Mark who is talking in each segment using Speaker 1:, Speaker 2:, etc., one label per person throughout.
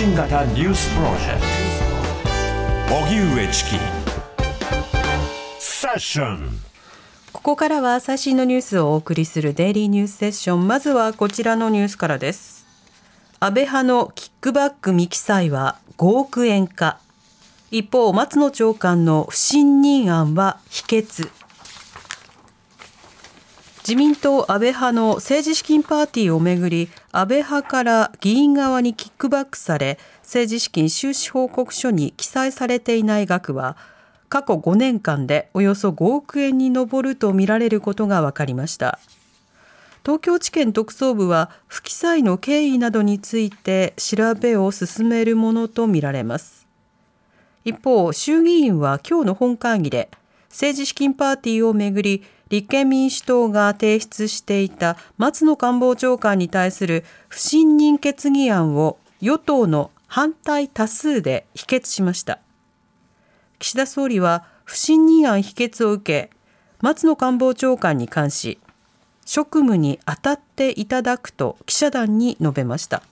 Speaker 1: 信型ニュースプロジェクト。荻上チキ。セッション。
Speaker 2: ここからは最新のニュースをお送りするデイリーニュースセッション。まずはこちらのニュースからです。安倍派のキックバック未記載は5億円か。一方松野長官の不信任案は否決。自民党安倍派の政治資金パーティーをめぐり安倍派から議員側にキックバックされ政治資金収支報告書に記載されていない額は過去5年間でおよそ5億円に上るとみられることが分かりました。東京地検特捜部は不記載の経緯などについて調べを進めるものとみられます。一方衆議院は今日の本会議で政治資金パーティーをめぐり立憲民主党が提出していた松野官房長官に対する不信任決議案を与党の反対多数で否決しました。岸田総理は不信任案否決を受け松野官房長官に関し職務に当たっていただくと記者団に述べました。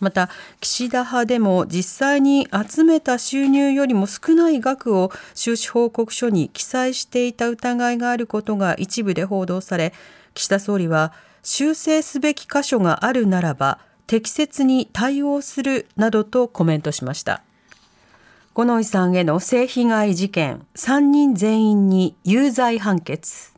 Speaker 2: また岸田派でも実際に集めた収入よりも少ない額を収支報告書に記載していた疑いがあることが一部で報道され岸田総理は修正すべき箇所があるならば適切に対応するなどとコメントしました。五ノ井さんへの性被害事件3人全員に有罪判決。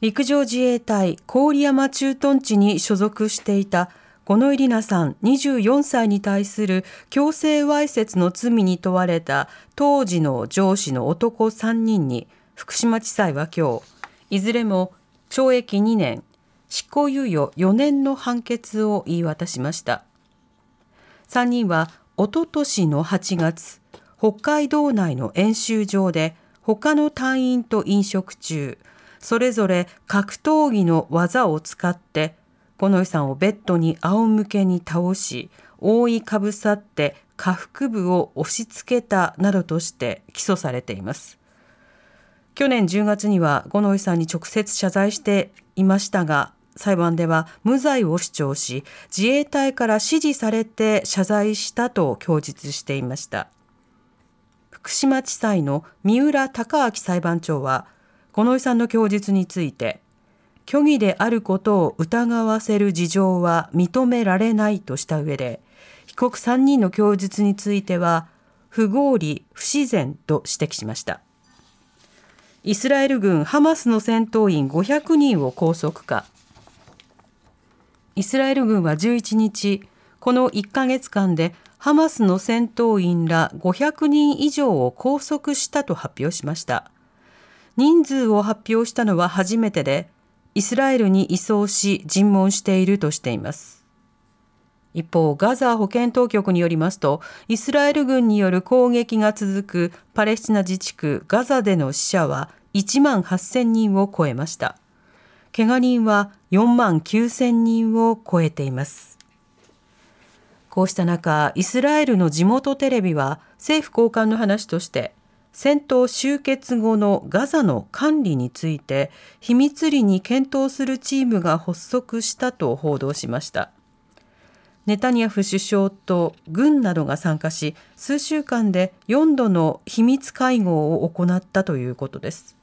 Speaker 2: 陸上自衛隊郡山駐屯地に所属していた五ノ井里奈さん24歳に対する強制わいせつの罪に問われた当時の上司の男3人に福島地裁は今日いずれも懲役2年執行猶予4年の判決を言い渡しました。3人はおととしの8月北海道内の演習場で他の隊員と飲食中それぞれ格闘技の技を使って五ノ井さんをベッドに仰向けに倒し覆いかぶさって下腹部を押し付けたなどとして起訴されています。去年10月には五ノ井さんに直接謝罪していましたが裁判では無罪を主張し自衛隊から指示されて謝罪したと供述していました。福島地裁の三浦隆明裁判長は五ノ井さんの供述について虚偽であることを疑わせる事情は認められないとした上で、被告3人の供述については、不合理、不自然と指摘しました。イスラエル軍ハマスの戦闘員500人を拘束か。イスラエル軍は11日、この1ヶ月間でハマスの戦闘員ら500人以上を拘束したと発表しました。人数を発表したのは初めてで、イスラエルに移送し尋問しているとしています。一方、ガザ保健当局によりますと、イスラエル軍による攻撃が続くパレスチナ自治区ガザでの死者は1万8000人を超えました。怪我人は4万9000人を超えています。こうした中、イスラエルの地元テレビは政府高官の話として、戦闘終結後のガザの管理について秘密裏に検討するチームが発足したと報道しました。ネタニヤフ首相と軍などが参加し数週間で4度の秘密会合を行ったということです。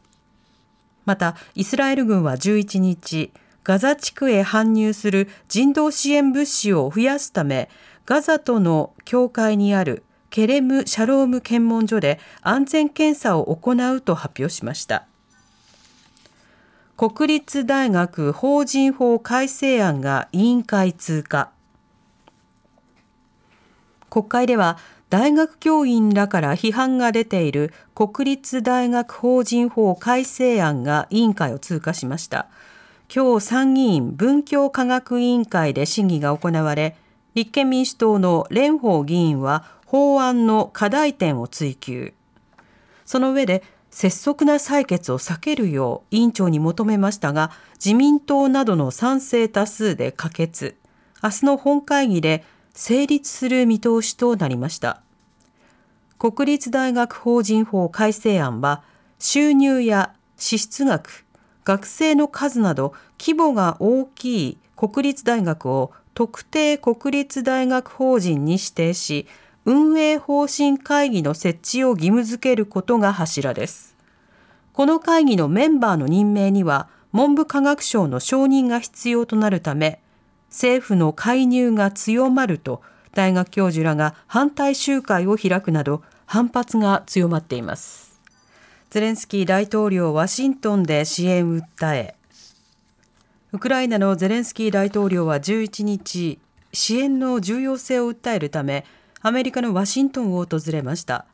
Speaker 2: またイスラエル軍は11日ガザ地区へ搬入する人道支援物資を増やすためガザとの境界にあるケレム・シャローム検問所で安全検査を行うと発表しました。国立大学法人法改正案が委員会通過。国会では大学教員らから批判が出ている国立大学法人法改正案が委員会を通過しました。今日参議院文教科学委員会で審議が行われ、立憲民主党の蓮舫議員は法案の課題点を追及その上で拙速な採決を避けるよう委員長に求めましたが自民党などの賛成多数で可決。明日の本会議で成立する見通しとなりました。国立大学法人法改正案は収入や支出額学生の数など規模が大きい国立大学を特定国立大学法人に指定し、運営方針会議の設置を義務付けることが柱です。この会議のメンバーの任命には、文部科学省の承認が必要となるため、政府の介入が強まると、大学教授らが反対集会を開くなど、反発が強まっています。ゼレンスキー大統領ワシントンで支援訴え、ウクライナのゼレンスキー大統領は11日、支援の重要性を訴えるため、アメリカのワシントンを訪れました。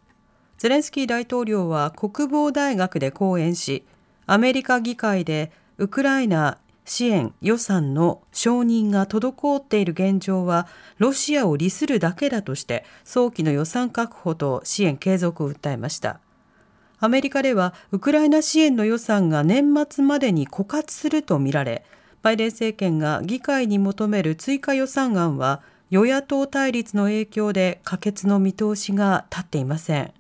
Speaker 2: ゼレンスキー大統領は国防大学で講演し、アメリカ議会でウクライナ支援予算の承認が滞っている現状はロシアを利するだけだとして早期の予算確保と支援継続を訴えましたアメリカではウクライナ支援の予算が年末までに枯渇するとみられバイデン政権が議会に求める追加予算案は与野党対立の影響で可決の見通しが立っていません。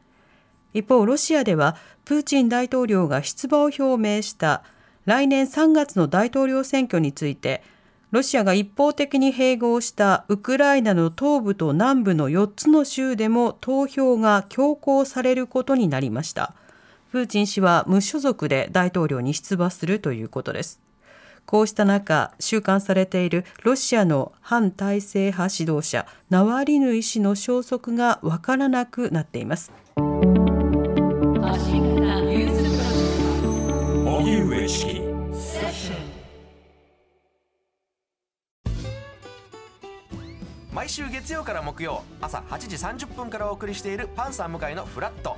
Speaker 2: 一方ロシアではプーチン大統領が出馬を表明した来年3月の大統領選挙についてロシアが一方的に併合したウクライナの東部と南部の4つの州でも投票が強行されることになりました。プーチン氏は無所属で大統領に出馬するということです。こうした中収監されているロシアの反体制派指導者ナワリヌイ氏の消息がわからなくなっています。
Speaker 1: 毎週月曜から木曜朝8時30分からお送りしているパンサー向井のフラット。